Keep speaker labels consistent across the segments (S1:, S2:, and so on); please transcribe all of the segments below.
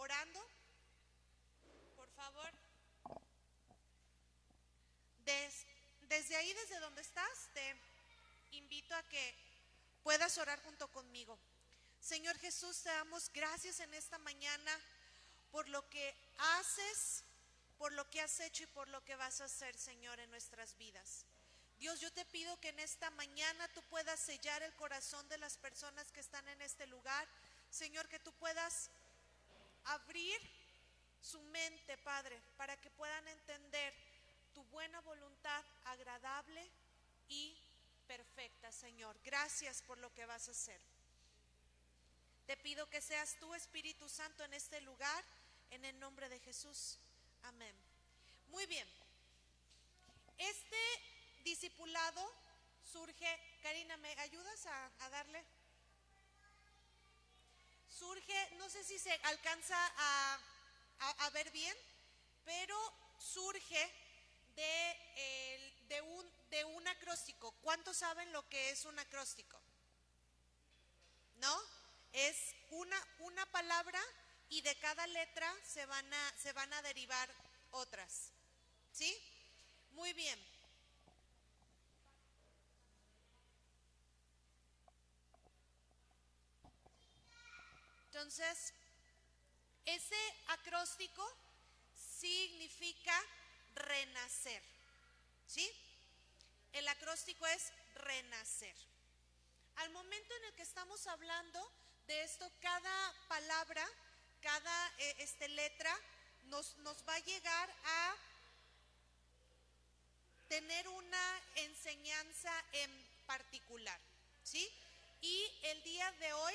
S1: llegando, por favor, desde ahí, desde donde estás, te invito a que puedas orar junto conmigo. Señor Jesús, te damos gracias en esta mañana por lo que haces, por lo que has hecho y por lo que vas a hacer, Señor, en nuestras vidas. Dios, yo te pido que en esta mañana tú puedas sellar el corazón de las personas que están en este lugar. Señor, que tú puedas abrir su mente, Padre, para que puedan entender tu buena voluntad agradable y perfecta, Señor. Gracias por lo que vas a hacer. Te pido que seas tú, Espíritu Santo, en este lugar, en el nombre de Jesús. Amén. Muy bien. Este discipulado surge, Karina, ¿me ayudas a, darle? Surge, no sé si se alcanza a, ver bien, pero surge de, de, un, de un acróstico. ¿Cuántos saben lo que es un acróstico? ¿No? Es una, una palabra y de cada letra se van a, se van a derivar otras. ¿Sí? Muy bien. Entonces, ese acróstico significa renacer. ¿Sí? El acróstico es renacer. Al momento en el que estamos hablando de esto, cada palabra, cada eh, este, letra nos, nos va a llegar a tener una enseñanza en particular. ¿Sí? Y el día de hoy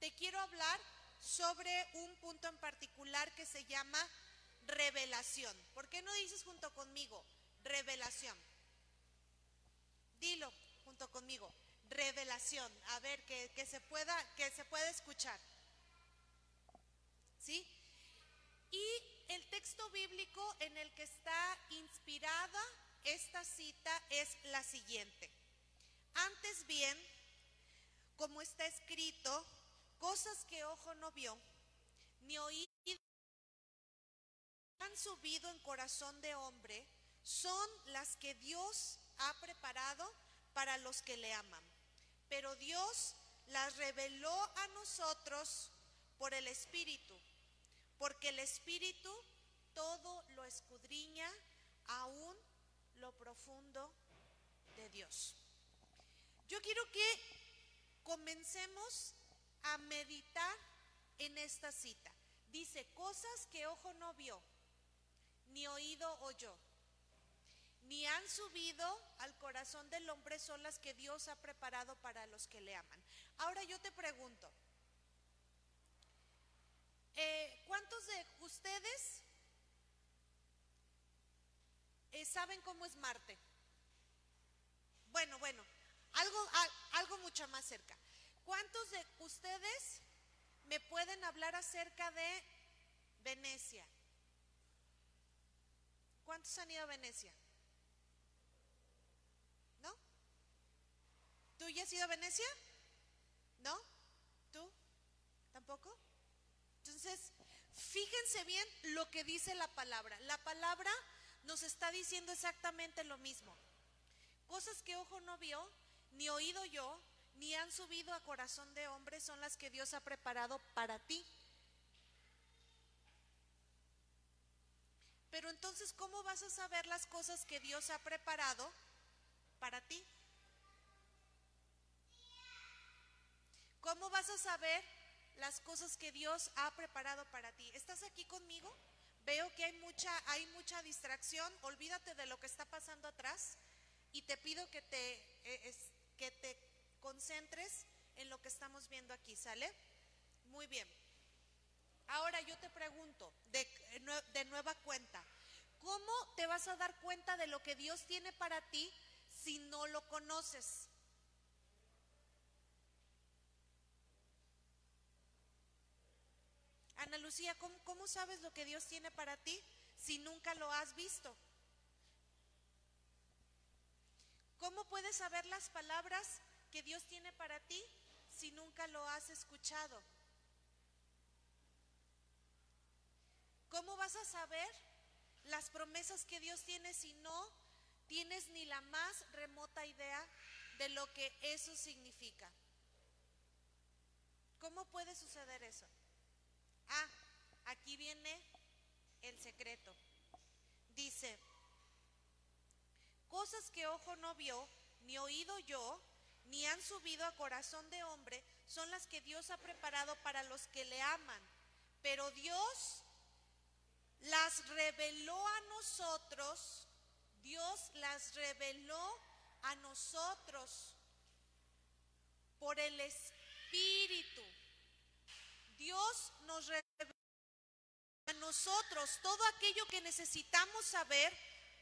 S1: te quiero hablar sobre un punto en particular que se llama revelación. ¿Por qué no dices junto conmigo revelación? Dilo junto conmigo, revelación. A ver, que, se, pueda, que se pueda escuchar. ¿Sí? Y el texto bíblico en el que está inspirada esta cita es la siguiente. Antes bien, como está escrito, Cosas que ojo no vio, ni oído han subido en corazón de hombre, son las que Dios ha preparado para los que le aman. Pero Dios las reveló a nosotros por el Espíritu, porque el Espíritu todo lo escudriña, aún lo profundo de Dios. Yo quiero que comencemos a meditar en esta cita. Dice, cosas que ojo no vio, ni oído oyó, ni han subido al corazón del hombre son las que Dios ha preparado para los que le aman. Ahora yo te pregunto, eh, ¿cuántos de ustedes eh, saben cómo es Marte? Bueno, bueno, algo, algo mucho más cerca. ¿Cuántos de ustedes me pueden hablar acerca de Venecia? ¿Cuántos han ido a Venecia? ¿No? ¿Tú ya has ido a Venecia? ¿No? ¿Tú? ¿Tampoco? Entonces, fíjense bien lo que dice la palabra. La palabra nos está diciendo exactamente lo mismo. Cosas que ojo no vio, ni oído yo, ni han subido a corazón de hombre son las que Dios ha preparado para ti. Pero entonces, ¿cómo vas a saber las cosas que Dios ha preparado para ti? ¿Cómo vas a saber las cosas que Dios ha preparado para ti? ¿Estás aquí conmigo? Veo que hay mucha, hay mucha distracción. Olvídate de lo que está pasando atrás y te pido que te, eh, que te concentres en lo que estamos viendo aquí, ¿sale? Muy bien. Ahora yo te pregunto, de, de nueva cuenta, ¿cómo te vas a dar cuenta de lo que Dios tiene para ti si no lo conoces? Ana Lucía, ¿cómo, ¿cómo, sabes lo que Dios tiene para ti si nunca lo has visto? ¿Cómo puedes saber las palabras que Dios tiene para ti si nunca lo has escuchado? ¿Cómo vas a saber las promesas que Dios tiene si no tienes ni la más remota idea de lo que eso significa? ¿Cómo puede suceder eso? Ah, aquí viene el secreto. Dice, cosas que ojo no vio, ni oído yo, ni han subido a corazón de hombre, son las que Dios ha preparado para los que le aman. Pero Dios las reveló a nosotros, Dios las reveló a nosotros por el Espíritu. Dios nos reveló a nosotros todo aquello que necesitamos saber,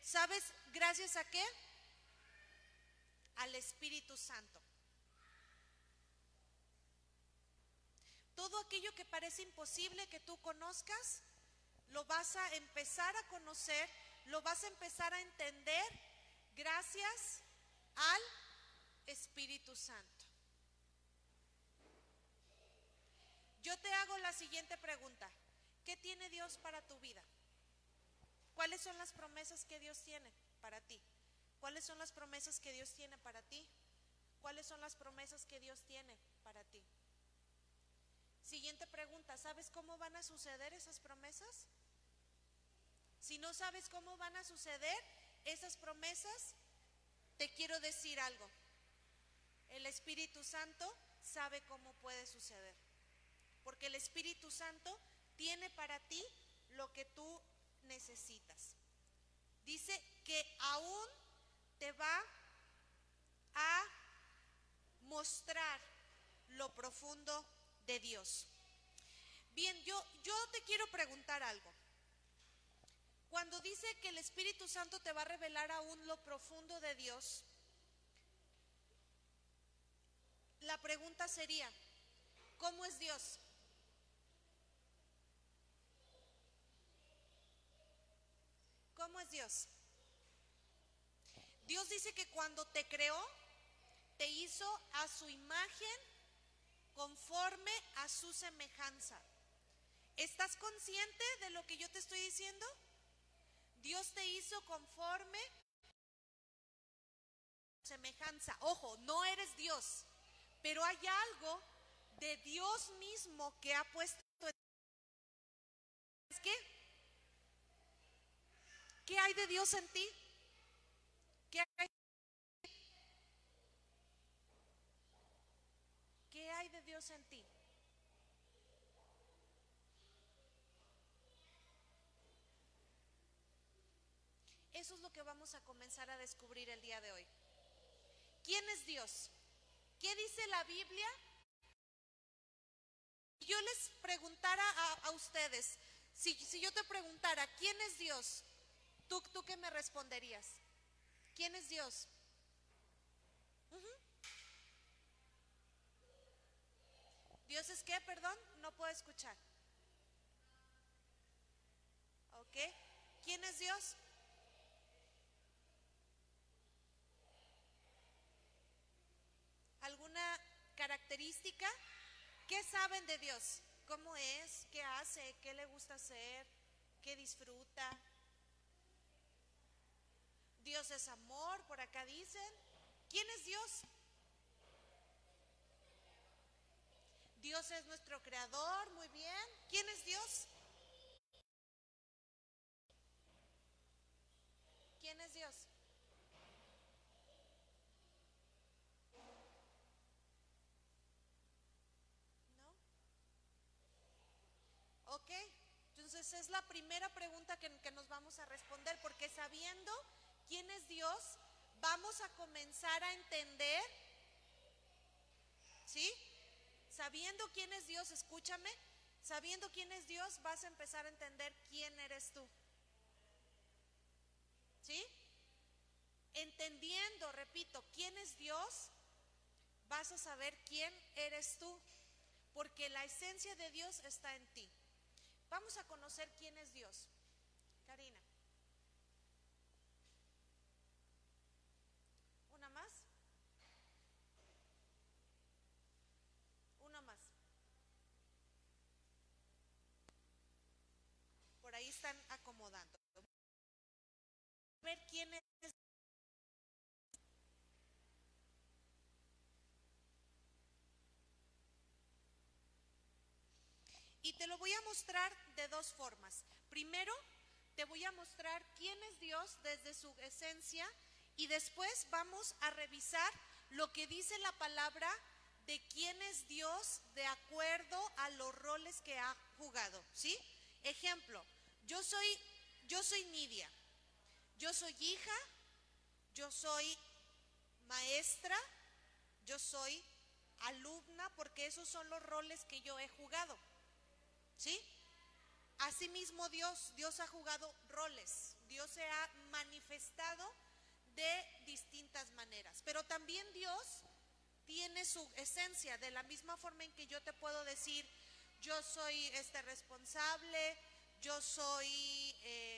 S1: ¿sabes gracias a qué? Al Espíritu Santo. Todo aquello que parece imposible que tú conozcas, lo vas a empezar a conocer, lo vas a empezar a entender gracias al Espíritu Santo. Yo te hago la siguiente pregunta. ¿Qué tiene Dios para tu vida? ¿Cuáles son las promesas que Dios tiene para ti? ¿Cuáles son las promesas que Dios tiene para ti? ¿Cuáles son las promesas que Dios tiene para ti? Siguiente pregunta, ¿sabes cómo van a suceder esas promesas? Si no sabes cómo van a suceder esas promesas, te quiero decir algo. El Espíritu Santo sabe cómo puede suceder. Porque el Espíritu Santo tiene para ti lo que tú necesitas. Dice que aún te va a mostrar lo profundo de Dios. Bien, yo, yo te quiero preguntar algo. Cuando dice que el Espíritu Santo te va a revelar aún lo profundo de Dios, la pregunta sería, ¿cómo es Dios? ¿Cómo es Dios? Dios dice que cuando te creó, te hizo a su imagen conforme a su semejanza. ¿Estás consciente de lo que yo te estoy diciendo? Dios te hizo conforme a semejanza. Ojo, no eres Dios, pero hay algo de Dios mismo que ha puesto en ¿Qué? ¿Qué hay de Dios en ti? ¿Qué hay ¿Qué hay de Dios en ti? Eso es lo que vamos a comenzar a descubrir el día de hoy. ¿Quién es Dios? ¿Qué dice la Biblia? Yo les preguntara a, ustedes, si, si, yo te preguntara, ¿quién es Dios? ¿Tú, ¿Tú qué me responderías? ¿Quién es Dios? ¿Dios es qué? Perdón, no puedo escuchar. ¿Ok? ¿Quién es Dios? ¿Alguna característica? ¿Qué saben de Dios? ¿Cómo es? ¿Qué hace? ¿Qué le gusta hacer? ¿Qué disfruta? Dios es amor, por acá dicen. ¿Quién es Dios? Dios es nuestro creador, muy bien. ¿Quién es Dios? ¿Quién es Dios? ¿No? Ok, entonces es la primera pregunta que, que nos vamos a responder, porque sabiendo quién es Dios, vamos a comenzar a entender, ¿sí? Sabiendo quién es Dios, escúchame, sabiendo quién es Dios, vas a empezar a entender quién eres tú. ¿Sí? Entendiendo, repito, quién es Dios, vas a saber quién eres tú, porque la esencia de Dios está en ti. Vamos a conocer quién es Dios. Karina. están acomodando. Quién es Y te lo voy a mostrar de dos formas. Primero, te voy a mostrar quién es Dios desde su esencia y después vamos a revisar lo que dice la palabra de quién es Dios de acuerdo a los roles que ha jugado, ¿sí? Ejemplo, yo soy yo soy Nidia. Yo soy hija, yo soy maestra, yo soy alumna porque esos son los roles que yo he jugado. ¿Sí? Asimismo Dios, Dios ha jugado roles, Dios se ha manifestado de distintas maneras, pero también Dios tiene su esencia, de la misma forma en que yo te puedo decir, yo soy este responsable, yo soy eh,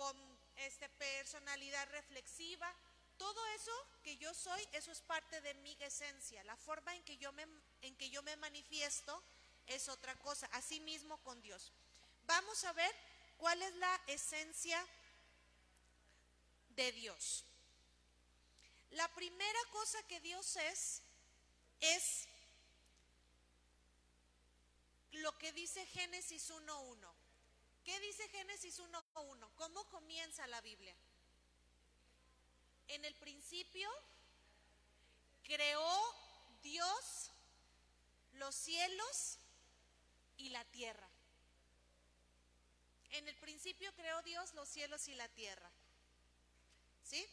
S1: con este personalidad reflexiva, todo eso que yo soy, eso es parte de mi esencia, la forma en que yo me, en que yo me manifiesto es otra cosa, así mismo con Dios. Vamos a ver cuál es la esencia de Dios. La primera cosa que Dios es, es lo que dice Génesis 1.1. ¿Qué dice Génesis 1.1? ¿Cómo comienza la Biblia? En el principio creó Dios los cielos y la tierra. En el principio creó Dios los cielos y la tierra. ¿Sí?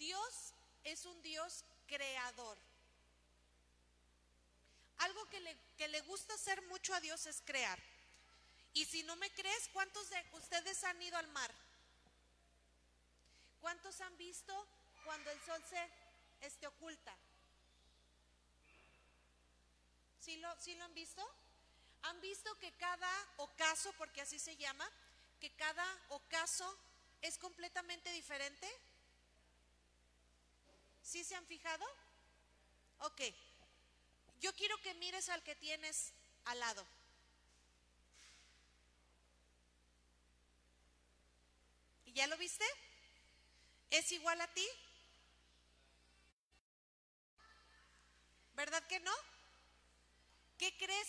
S1: Dios es un Dios creador. Algo que le, que le, gusta hacer mucho a Dios es crear. Y si no me crees, ¿cuántos de ustedes han ido al mar? ¿Cuántos han visto cuando el sol se este, oculta? ¿Sí lo, ¿Sí lo han visto? ¿Han visto que cada ocaso, porque así se llama, que cada ocaso es completamente diferente? ¿Sí se han fijado? Ok. Yo quiero que mires al que tienes al lado. ¿Y ya lo viste? ¿Es igual a ti? ¿Verdad que no? ¿Qué crees?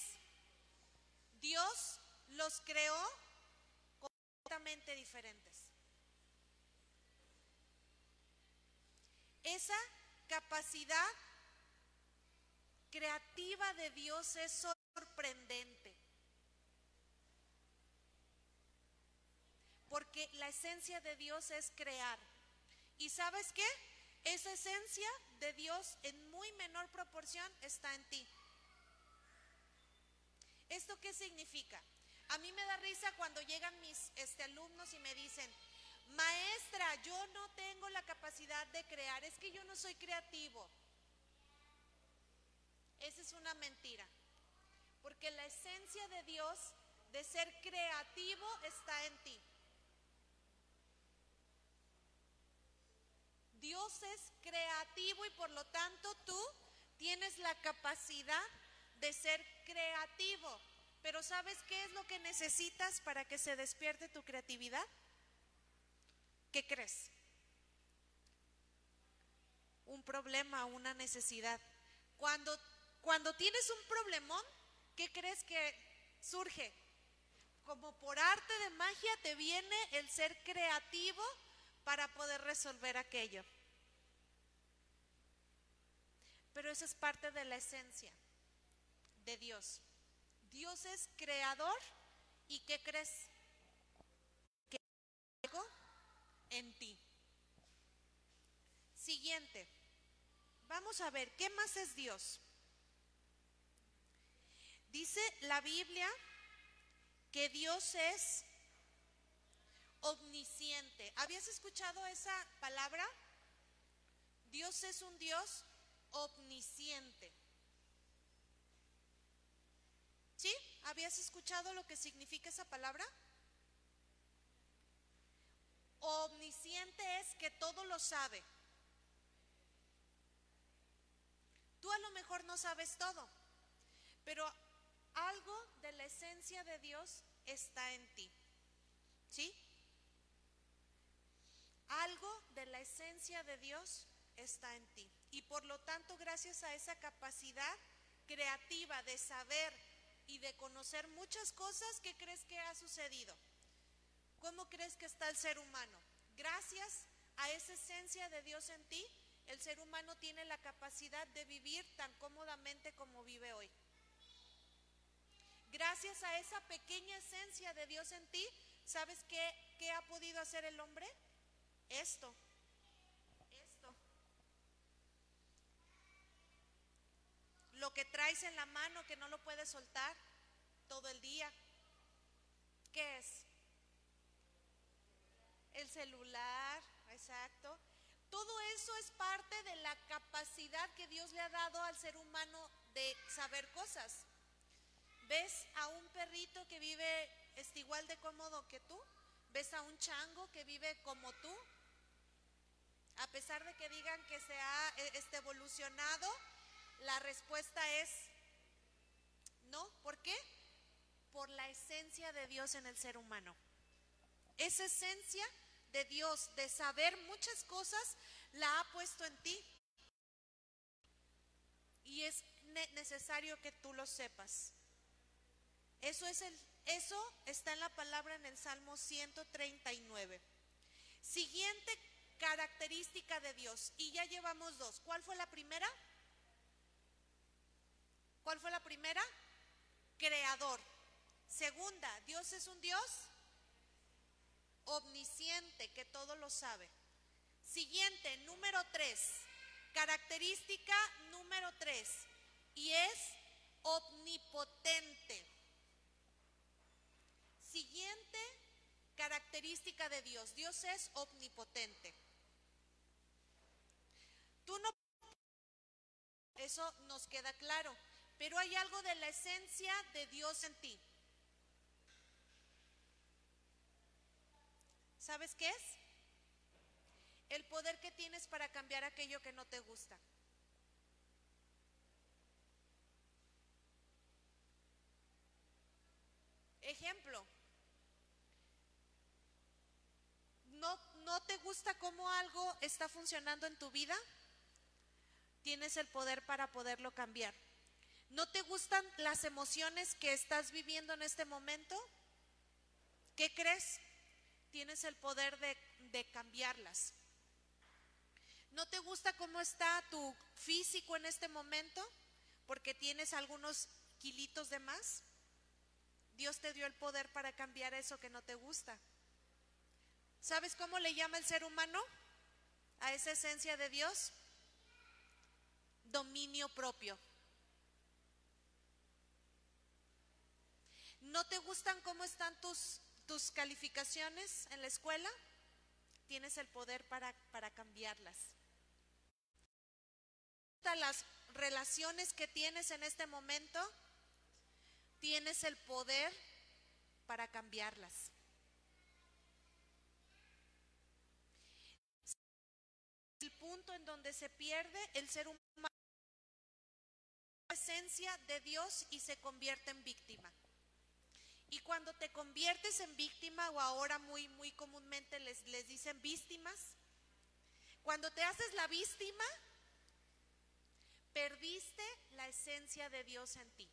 S1: Dios los creó completamente diferentes. Esa capacidad creativa de Dios es sorprendente. Porque la esencia de Dios es crear. ¿Y sabes qué? Esa esencia de Dios en muy menor proporción está en ti. ¿Esto qué significa? A mí me da risa cuando llegan mis este, alumnos y me dicen, maestra, yo no tengo la capacidad de crear, es que yo no soy creativo. Esa es una mentira, porque la esencia de Dios de ser creativo está en ti. Dios es creativo y por lo tanto tú tienes la capacidad de ser creativo. Pero ¿sabes qué es lo que necesitas para que se despierte tu creatividad? ¿Qué crees? Un problema, una necesidad. Cuando, cuando tienes un problemón, ¿qué crees que surge? Como por arte de magia te viene el ser creativo para poder resolver aquello. Pero eso es parte de la esencia de Dios. Dios es creador y ¿qué crees? Que algo en ti. Siguiente. Vamos a ver, ¿qué más es Dios? Dice la Biblia que Dios es omnisciente. ¿Habías escuchado esa palabra? Dios es un Dios omnisciente. ¿Sí? ¿Habías escuchado lo que significa esa palabra? Omnisciente es que todo lo sabe. Tú a lo mejor no sabes todo, pero algo de la esencia de Dios está en ti. ¿Sí? Algo de la esencia de Dios está en ti. Y por lo tanto, gracias a esa capacidad creativa de saber y de conocer muchas cosas, ¿qué crees que ha sucedido? ¿Cómo crees que está el ser humano? Gracias a esa esencia de Dios en ti, el ser humano tiene la capacidad de vivir tan cómodamente como vive hoy. Gracias a esa pequeña esencia de Dios en ti, ¿sabes qué, qué ha podido hacer el hombre? Esto. Esto. Lo que traes en la mano que no lo puedes soltar todo el día. ¿Qué es? El celular, exacto. Todo eso es parte de la capacidad que Dios le ha dado al ser humano de saber cosas. ¿Ves a un perrito que vive es igual de cómodo que tú? ¿Ves a un chango que vive como tú? A pesar de que digan que se ha e, este, evolucionado, la respuesta es no. ¿Por qué? Por la esencia de Dios en el ser humano. Esa esencia de Dios, de saber muchas cosas, la ha puesto en ti. Y es necesario que tú lo sepas. Eso es el eso está en la palabra en el Salmo 139. Siguiente característica de Dios. Y ya llevamos dos. ¿Cuál fue la primera? ¿Cuál fue la primera? Creador. Segunda, Dios es un Dios omnisciente, que todo lo sabe. Siguiente, número tres, característica número tres, y es omnipotente. Siguiente característica de Dios, Dios es omnipotente. Tú no... Eso nos queda claro, pero hay algo de la esencia de Dios en ti. ¿Sabes qué es? El poder que tienes para cambiar aquello que no te gusta. Ejemplo, ¿no, ¿no te gusta cómo algo está funcionando en tu vida? Tienes el poder para poderlo cambiar. ¿No te gustan las emociones que estás viviendo en este momento? ¿Qué crees? tienes el poder de, cambiarlas. ¿No te gusta cómo está tu físico en este momento? Porque tienes algunos kilitos de más. Dios te dio el poder para cambiar eso que no te gusta. ¿Sabes cómo le llama el ser humano a esa esencia de Dios? Dominio propio. ¿No te gustan cómo están tus tus calificaciones en la escuela, tienes el poder para, para cambiarlas. Las relaciones que tienes en este momento, tienes el poder para cambiarlas. El punto en donde se pierde el ser humano, esencia de Dios y se convierte en víctima. Y cuando te conviertes en víctima, o ahora muy, muy comúnmente les, les dicen víctimas, cuando te haces la víctima, perdiste la esencia de Dios en ti.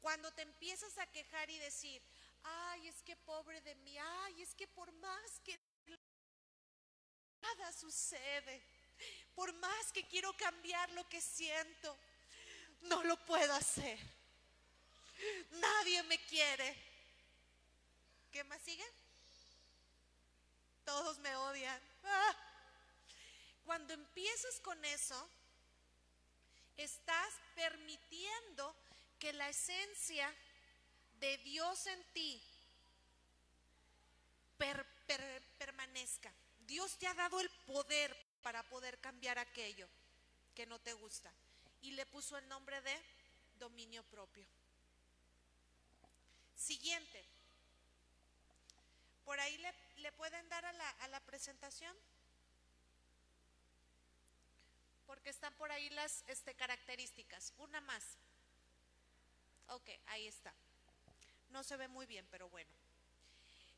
S1: Cuando te empiezas a quejar y decir, ay, es que pobre de mí, ay, es que por más que nada sucede, por más que quiero cambiar lo que siento, no lo puedo hacer. Nadie me quiere. ¿Qué más sigue? Todos me odian. Ah. Cuando empiezas con eso, estás permitiendo que la esencia de Dios en ti permanezca. Dios te ha dado el poder para poder cambiar aquello que no te gusta. Y le puso el nombre de dominio propio. Siguiente. ¿Por ahí le, pueden dar a la, a la presentación? Porque están por ahí las este, características. Una más. Ok, ahí está. No se ve muy bien, pero bueno.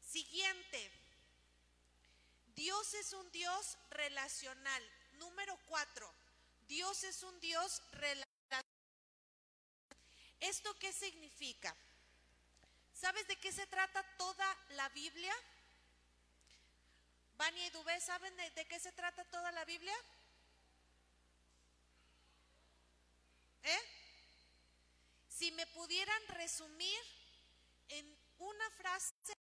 S1: Siguiente. Dios es un Dios relacional. Número cuatro. Dios es un Dios relacional. ¿Esto qué significa? ¿Sabes de qué se trata toda la Biblia? Vania y Dubé, ¿saben de, de qué se trata toda la Biblia? ¿Eh? Si me pudieran resumir en una frase,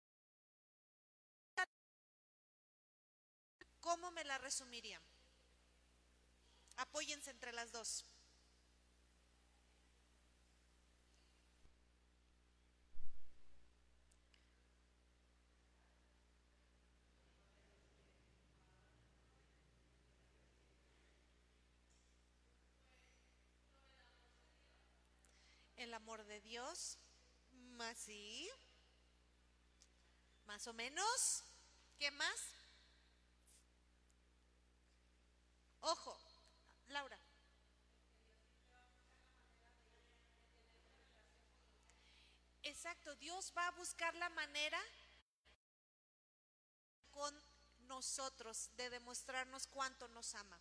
S1: ¿cómo me la resumirían? Apóyense entre las dos. el amor de Dios. Más sí. Más o menos. ¿Qué más? Ojo, Laura. Exacto, Dios va a buscar la manera con nosotros de demostrarnos cuánto nos ama.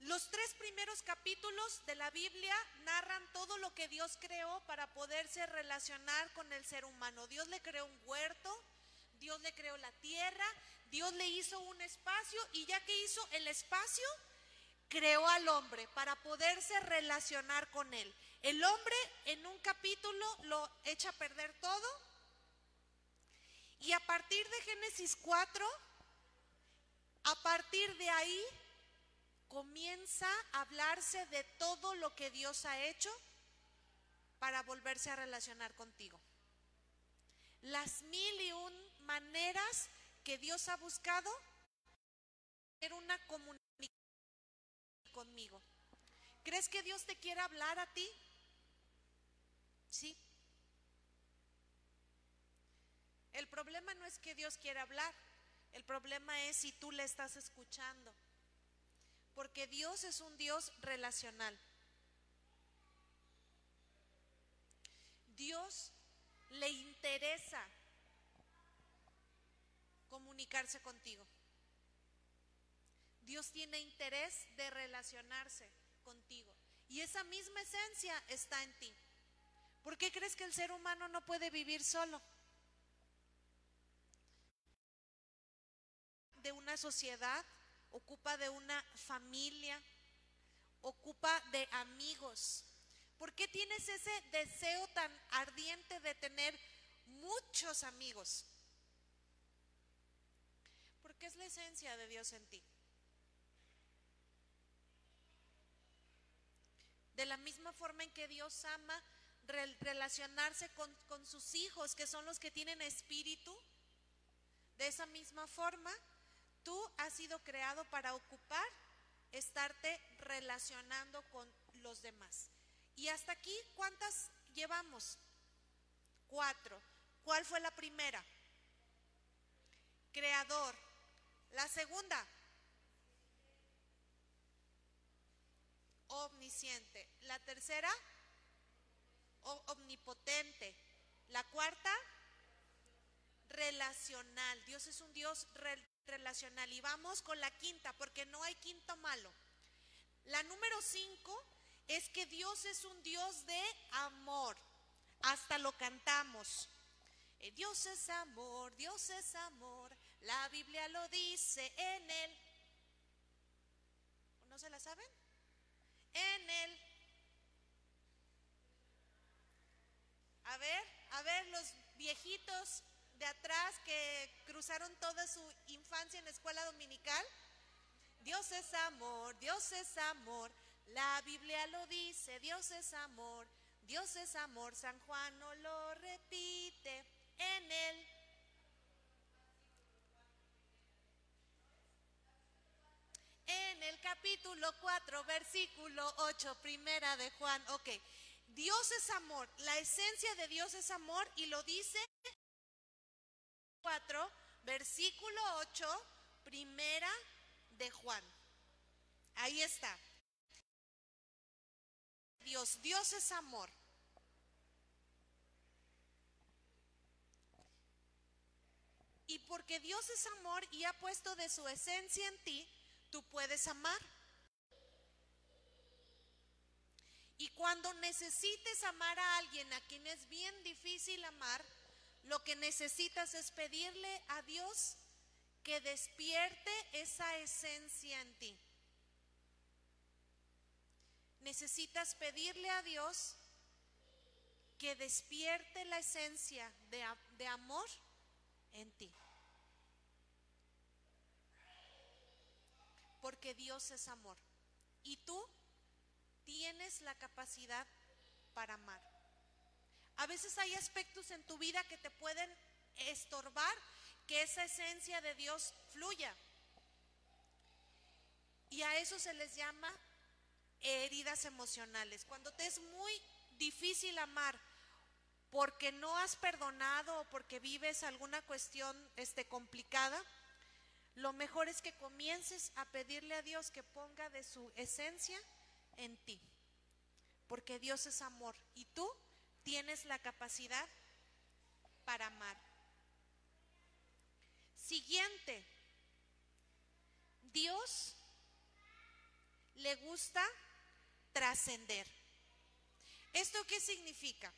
S1: Los tres primeros capítulos de la Biblia narran todo lo que Dios creó para poderse relacionar con el ser humano. Dios le creó un huerto, Dios le creó la tierra, Dios le hizo un espacio y ya que hizo el espacio, creó al hombre para poderse relacionar con él. El hombre en un capítulo lo echa a perder todo y a partir de Génesis 4, a partir de ahí comienza a hablarse de todo lo que Dios ha hecho para volverse a relacionar contigo. Las mil y un maneras que Dios ha buscado tener una comunicación conmigo. ¿Crees que Dios te quiere hablar a ti? Sí. El problema no es que Dios quiera hablar, el problema es si tú le estás escuchando porque Dios es un Dios relacional. Dios le interesa comunicarse contigo. Dios tiene interés de relacionarse contigo. Y esa misma esencia está en ti. ¿Por qué crees que el ser humano no puede vivir solo? De una sociedad ocupa de una familia, ocupa de amigos. ¿Por qué tienes ese deseo tan ardiente de tener muchos amigos? Porque es la esencia de Dios en ti. De la misma forma en que Dios ama relacionarse con, sus hijos, que son los que tienen espíritu, de esa misma forma Tú has sido creado para ocupar, estarte relacionando con los demás. Y hasta aquí, ¿cuántas llevamos? Cuatro. ¿Cuál fue la primera? Creador. La segunda. Omnisciente. La tercera. Omnipotente. La cuarta. Relacional. Dios es un Dios relacional. Y vamos con la quinta, porque no hay quinto malo. La número cinco es que Dios es un Dios de amor. Hasta lo cantamos. Eh, Dios es amor, Dios es amor. La Biblia lo dice en él. ¿No se la saben? En él. A ver, a ver los viejitos de atrás que cruzaron toda su infancia en la escuela dominical. Dios es amor, Dios es amor. La Biblia lo dice, Dios es amor, Dios es amor. San Juan no lo repite en él. en el capítulo 4, versículo 8, primera de Juan. Ok, Dios es amor, la esencia de Dios es amor y lo dice 4, versículo 8, primera de Juan. Ahí está. Dios, Dios es amor. Y porque Dios es amor y ha puesto de su esencia en ti, tú puedes amar. Y cuando necesites amar a alguien a quien es bien difícil amar, lo que necesitas es pedirle a Dios que despierte esa esencia en ti. Necesitas pedirle a Dios que despierte la esencia de, de amor en ti. Porque Dios es amor. Y tú tienes la capacidad para amar. A veces hay aspectos en tu vida que te pueden estorbar que esa esencia de Dios fluya. Y a eso se les llama heridas emocionales. Cuando te es muy difícil amar porque no has perdonado o porque vives alguna cuestión este, complicada, lo mejor es que comiences a pedirle a Dios que ponga de su esencia en ti. Porque Dios es amor y tú tienes la capacidad para amar. Siguiente, Dios le gusta trascender. ¿Esto qué significa?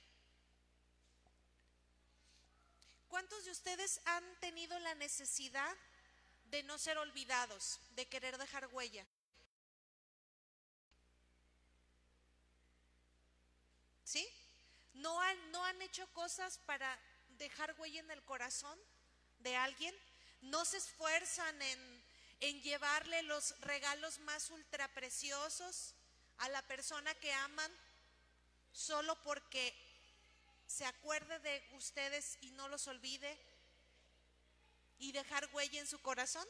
S1: ¿Cuántos de ustedes han tenido la necesidad de no ser olvidados, de querer dejar huella? ¿Sí? ¿No han, ¿No han hecho cosas para dejar huella en el corazón de alguien? ¿No se esfuerzan en, en llevarle los regalos más ultra preciosos a la persona que aman solo porque se acuerde de ustedes y no los olvide y dejar huella en su corazón?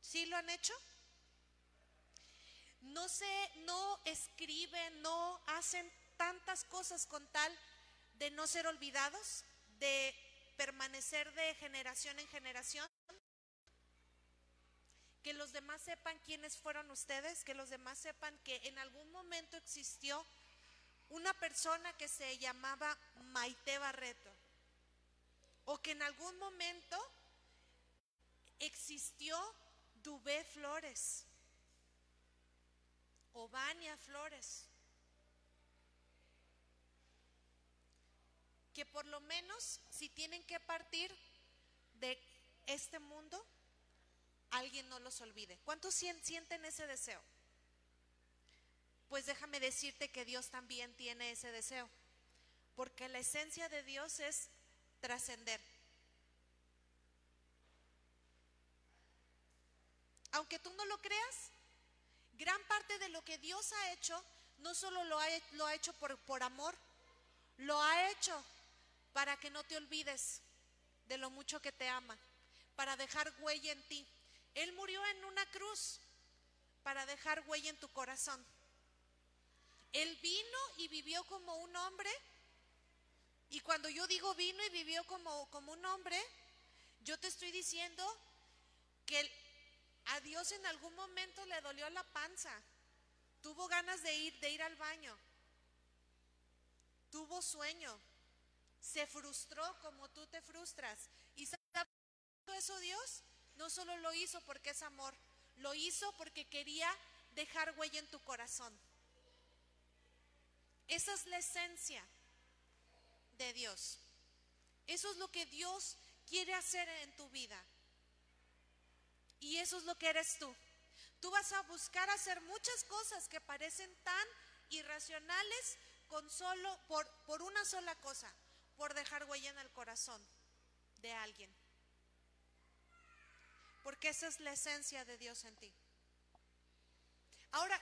S1: ¿Sí lo han hecho? No se, no escriben, no hacen tantas cosas con tal de no ser olvidados, de permanecer de generación en generación. Que los demás sepan quiénes fueron ustedes, que los demás sepan que en algún momento existió una persona que se llamaba Maite Barreto, o que en algún momento existió Dubé Flores, o Vania Flores, que por lo menos si tienen que partir de este mundo, alguien no los olvide. ¿Cuántos sienten ese deseo? Pues déjame decirte que Dios también tiene ese deseo, porque la esencia de Dios es trascender. Aunque tú no lo creas, gran parte de lo que Dios ha hecho, no solo lo ha, lo ha hecho por, por amor, lo ha hecho para que no te olvides de lo mucho que te ama, para dejar huella en ti. Él murió en una cruz para dejar huella en tu corazón. Él vino y vivió como un hombre. Y cuando yo digo vino y vivió como, como un hombre, yo te estoy diciendo que a Dios en algún momento le dolió la panza. Tuvo ganas de ir, de ir al baño. Tuvo sueño. Se frustró como tú te frustras. ¿Y sabes eso Dios? No solo lo hizo porque es amor, lo hizo porque quería dejar huella en tu corazón. Esa es la esencia de Dios. Eso es lo que Dios quiere hacer en tu vida. Y eso es lo que eres tú. Tú vas a buscar hacer muchas cosas que parecen tan irracionales con solo por, por una sola cosa, por dejar huella en el corazón de alguien. Porque esa es la esencia de Dios en ti. Ahora,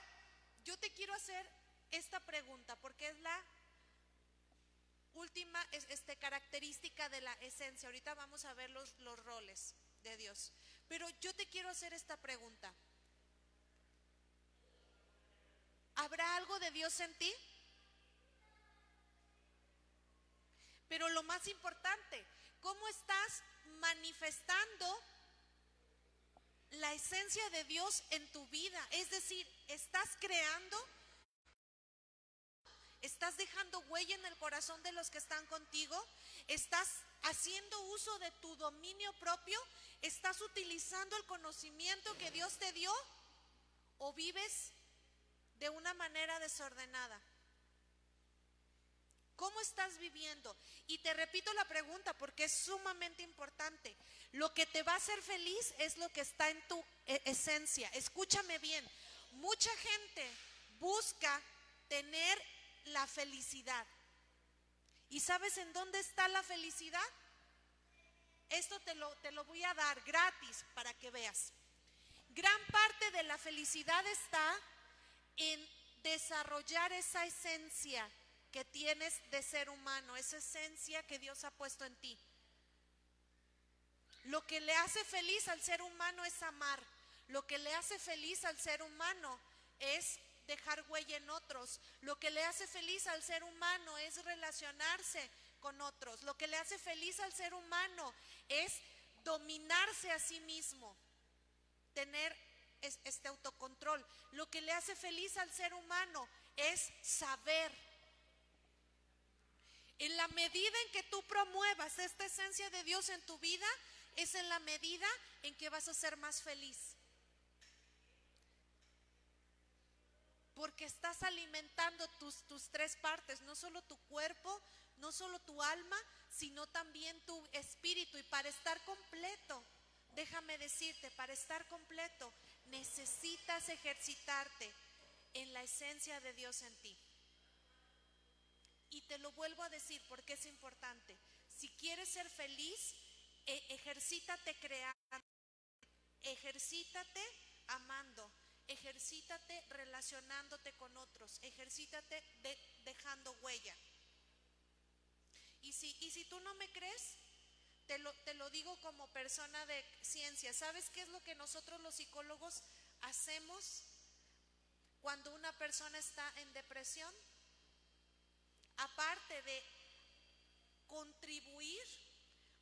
S1: yo te quiero hacer esta pregunta porque es la última este, característica de la esencia. Ahorita vamos a ver los, los roles de Dios. Pero yo te quiero hacer esta pregunta. ¿Habrá algo de Dios en ti? Pero lo más importante, ¿cómo estás manifestando la esencia de Dios en tu vida? Es decir, ¿estás creando ¿Estás dejando huella en el corazón de los que están contigo? ¿Estás haciendo uso de tu dominio propio? ¿Estás utilizando el conocimiento que Dios te dio? ¿O vives de una manera desordenada? ¿Cómo estás viviendo? Y te repito la pregunta porque es sumamente importante. Lo que te va a hacer feliz es lo que está en tu e, esencia. Escúchame bien. Mucha gente busca tener la felicidad. ¿Y sabes en dónde está la felicidad? Esto te lo, te lo voy a dar gratis para que veas. Gran parte de la felicidad está en desarrollar esa esencia que tienes de ser humano, esa esencia que Dios ha puesto en ti. Lo que le hace feliz al ser humano es amar. Lo que le hace feliz al ser humano es dejar huella en otros. Lo que le hace feliz al ser humano es relacionarse con otros. Lo que le hace feliz al ser humano es dominarse a sí mismo, tener este autocontrol. Lo que le hace feliz al ser humano es saber en la medida en que tú promuevas esta esencia de Dios en tu vida, es en la medida en que vas a ser más feliz. Porque estás alimentando tus, tus tres partes, no solo tu cuerpo, no solo tu alma, sino también tu espíritu. Y para estar completo, déjame decirte, para estar completo, necesitas ejercitarte en la esencia de Dios en ti. Y te lo vuelvo a decir porque es importante. Si quieres ser feliz, e ejercítate creando, ejercítate amando, ejercítate relacionándote con otros, ejercítate dejando huella. Y si, y si tú no me crees, te lo, te lo digo como persona de ciencia. ¿Sabes qué es lo que nosotros los psicólogos hacemos cuando una persona está en depresión? aparte de contribuir,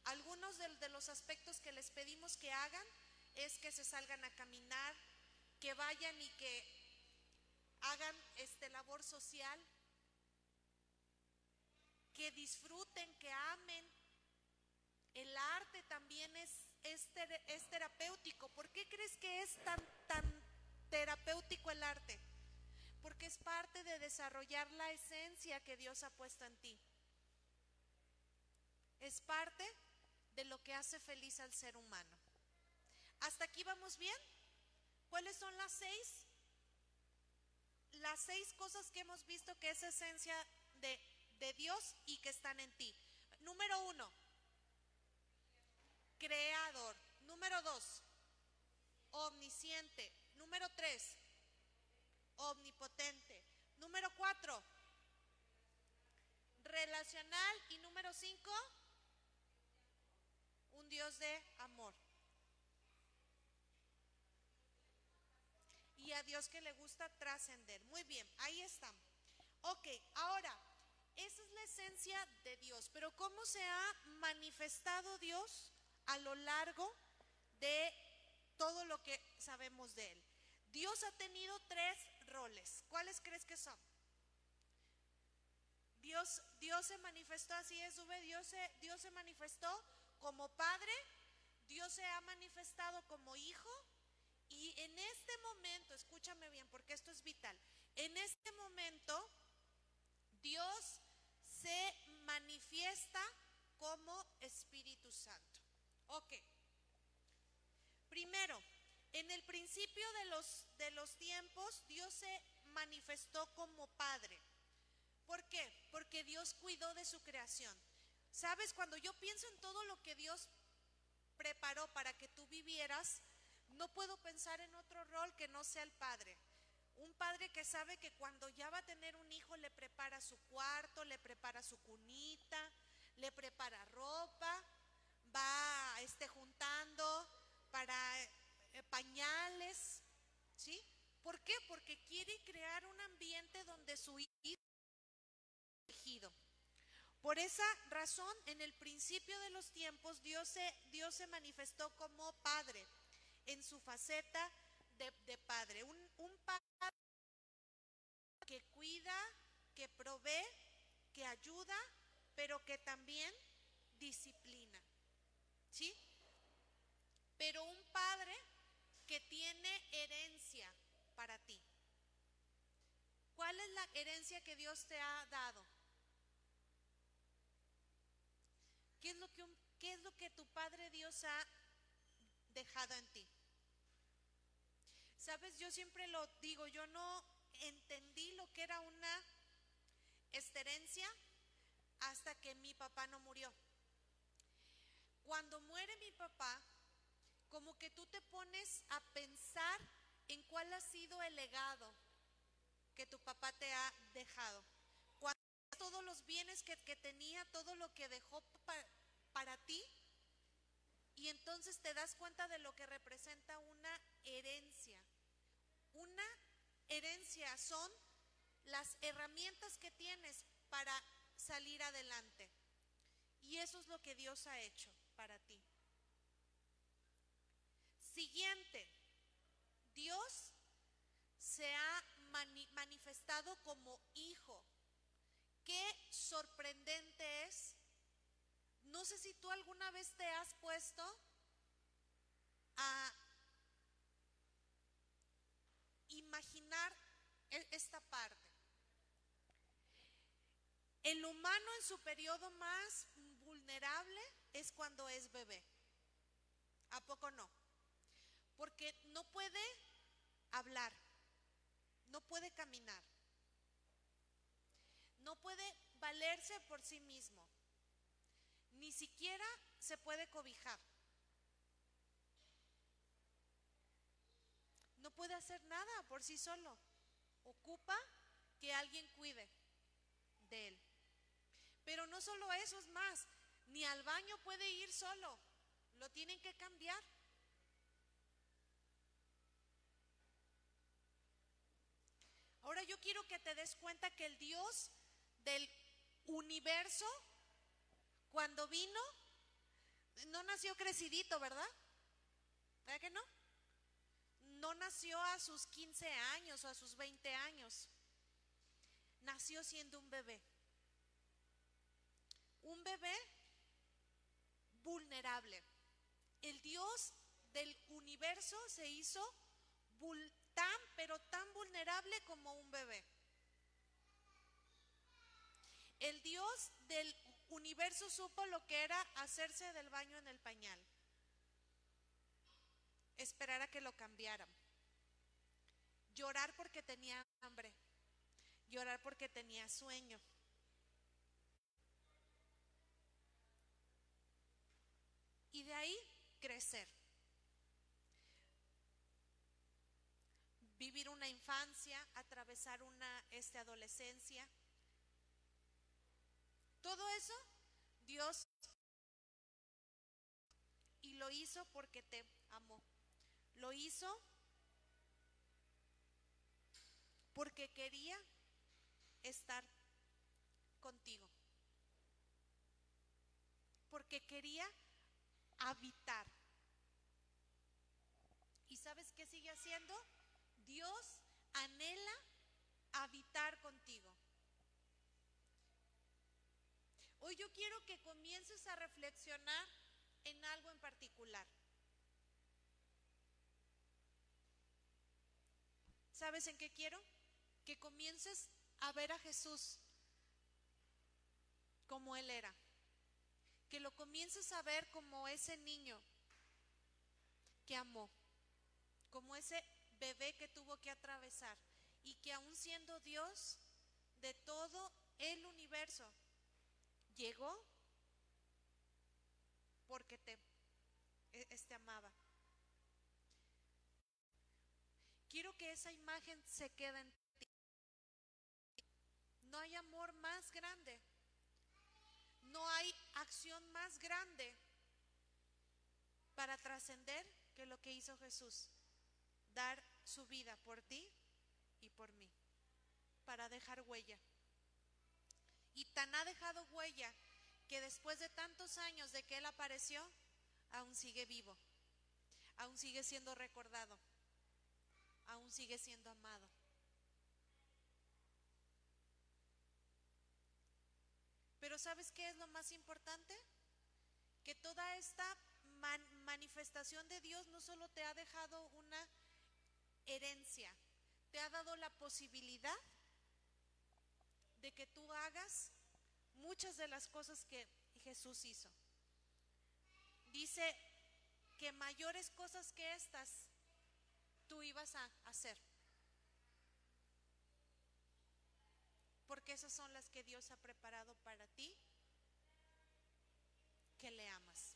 S1: algunos de, los aspectos que les pedimos que hagan es que se salgan a caminar, que vayan y que hagan este labor social, que disfruten, que amen. El arte también es, es, terapéutico. ¿Por qué crees que es tan, tan terapéutico el arte? porque es parte de desarrollar la esencia que Dios ha puesto en ti. Es parte de lo que hace feliz al ser humano. ¿Hasta aquí vamos bien? ¿Cuáles son las seis? Las seis cosas que hemos visto que es esencia de, de Dios y que están en ti. Número uno, creador. Número dos, omnisciente. Número tres, omnipotente. Número cuatro, relacional. Y número cinco, un Dios de amor. Y a Dios que le gusta trascender. Muy bien, ahí está. Ok, ahora, esa es la esencia de Dios. Pero ¿cómo se ha manifestado Dios a lo largo de todo lo que sabemos de Él? Dios ha tenido tres roles. ¿Cuáles crees que son? Dios, Dios se manifestó, así es, Dios se, Dios se manifestó como padre, Dios se ha manifestado como hijo y en este momento, escúchame bien porque esto es vital, en este momento Dios se manifiesta como Espíritu Santo. Ok. Primero, en el principio de los, de los tiempos, Dios se manifestó como Padre. ¿Por qué? Porque Dios cuidó de su creación. Sabes, cuando yo pienso en todo lo que Dios preparó para que tú vivieras, no puedo pensar en otro rol que no sea el Padre. Un padre que sabe que cuando ya va a tener un hijo le prepara su cuarto, le prepara su cunita, le prepara ropa, va este, juntando para eh, pañales, ¿sí? ¿Por qué? Porque quiere crear un ambiente donde su hijo elegido. Por esa razón, en el principio de los tiempos, Dios se, Dios se manifestó como Padre, en su faceta de, Padre. Un, un Padre que cuida, que provee, que ayuda, pero que también disciplina. ¿Sí? Pero un padre que tiene herencia para ti. ¿Cuál es la herencia que Dios te ha dado? ¿Qué es lo que, qué es lo que tu Padre Dios ha dejado en ti? Sabes, yo siempre lo digo, yo no entendí lo que era una herencia hasta que mi papá no murió. Cuando muere mi papá, como que tú te pones a pensar en cuál ha sido el legado que tu papá te ha dejado. Cuando todos los bienes que, tenía, todo lo que dejó para ti, y entonces te das cuenta de lo que representa una herencia. Una herencia son las herramientas que tienes para salir adelante. Y eso es lo que Dios ha hecho para ti. Siguiente, Dios se ha manifestado como hijo. Qué sorprendente es. No sé si tú alguna vez te has puesto a imaginar e-, esta parte. El humano en su periodo más vulnerable es cuando es bebé. ¿A poco no? Porque no puede hablar, no puede caminar, no puede valerse por sí mismo, ni siquiera se puede cobijar. No puede hacer nada por sí solo. Ocupa que alguien cuide de él. Pero no solo eso es más, ni al baño puede ir solo, lo tienen que cambiar. Ahora yo quiero que te des cuenta que el Dios del universo, cuando vino, no nació crecidito, ¿verdad? ¿Verdad que no? No nació a sus 15 años o a sus 20 años. Nació siendo un bebé. Bebé vulnerable. El Dios del universo se hizo tan, pero tan vulnerable como un bebé. El Dios del universo supo lo que era hacerse del baño en el pañal. Esperar a que lo cambiaran. Llorar porque tenía hambre. Llorar porque tenía sueño. Y de ahí crecer. vivir una infancia, atravesar una este, adolescencia. Todo eso Dios y lo hizo porque te amó. Lo hizo porque quería estar contigo. Porque quería habitar. ¿Y sabes qué sigue haciendo? Dios anhela habitar contigo. Hoy yo quiero que comiences a reflexionar en algo en particular. ¿Sabes en qué quiero? Que comiences a ver a Jesús como Él era. Que lo comiences a ver como ese niño que amó. Como ese bebé que tuvo que atravesar y que aún siendo Dios de todo el universo, llegó porque te este amaba. Quiero que esa imagen se quede en ti. No hay amor más grande. No hay acción más grande para trascender que lo que hizo Jesús dar su vida por ti y por mí, para dejar huella. Y tan ha dejado huella que después de tantos años de que Él apareció, aún sigue vivo, aún sigue siendo recordado, aún sigue siendo amado. ¿Sabes qué es lo más importante? Que toda esta manifestación de Dios no solo te ha dejado una herencia, te ha dado la posibilidad de que tú hagas muchas de las cosas que Jesús hizo. Dice que mayores cosas que estas tú ibas a hacer. Porque esas son las que Dios ha preparado para ti, que le amas.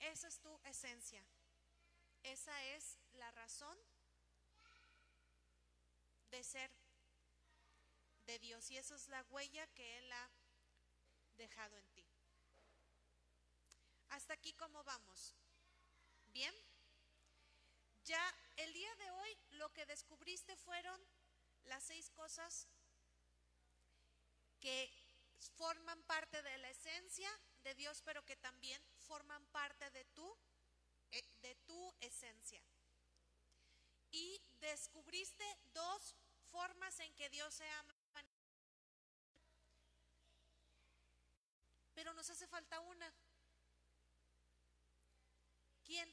S1: Esa es tu esencia. Esa es la razón de ser de Dios y esa es la huella que Él ha dejado en ti. Hasta aquí cómo vamos. Bien. Ya el día de hoy lo que descubriste fueron las seis cosas que forman parte de la esencia de Dios, pero que también forman parte de tu, eh, de tu esencia. Y descubriste dos formas en que Dios se ama. Pero nos hace falta una. ¿Quién?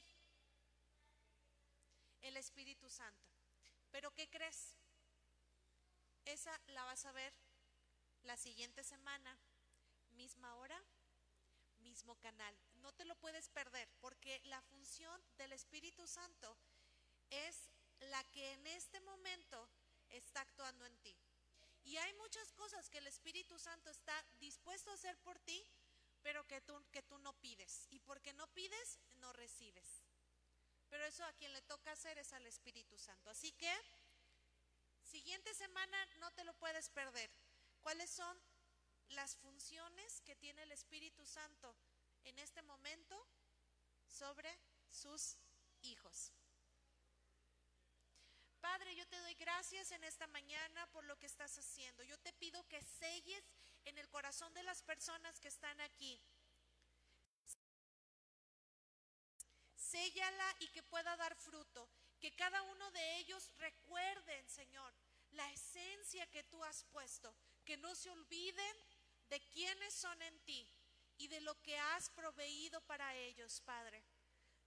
S1: El Espíritu Santo. Pero ¿qué crees? Esa la vas a ver la siguiente semana, misma hora, mismo canal. No te lo puedes perder porque la función del Espíritu Santo es la que en este momento está actuando en ti. Y hay muchas cosas que el Espíritu Santo está dispuesto a hacer por ti, pero que tú, que tú no pides. Y porque no pides, no recibes. Pero eso a quien le toca hacer es al Espíritu Santo. Así que, siguiente semana no te lo puedes perder. ¿Cuáles son las funciones que tiene el Espíritu Santo en este momento sobre sus hijos? Padre, yo te doy gracias en esta mañana por lo que estás haciendo. Yo te pido que selles en el corazón de las personas que están aquí. Séllala y que pueda dar fruto. Que cada uno de ellos recuerden, Señor, la esencia que tú has puesto. Que no se olviden de quiénes son en ti y de lo que has proveído para ellos, Padre.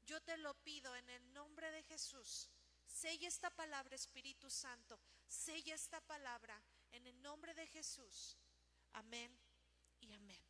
S1: Yo te lo pido en el nombre de Jesús. Sella esta palabra, Espíritu Santo. Sella esta palabra en el nombre de Jesús. Amén y amén.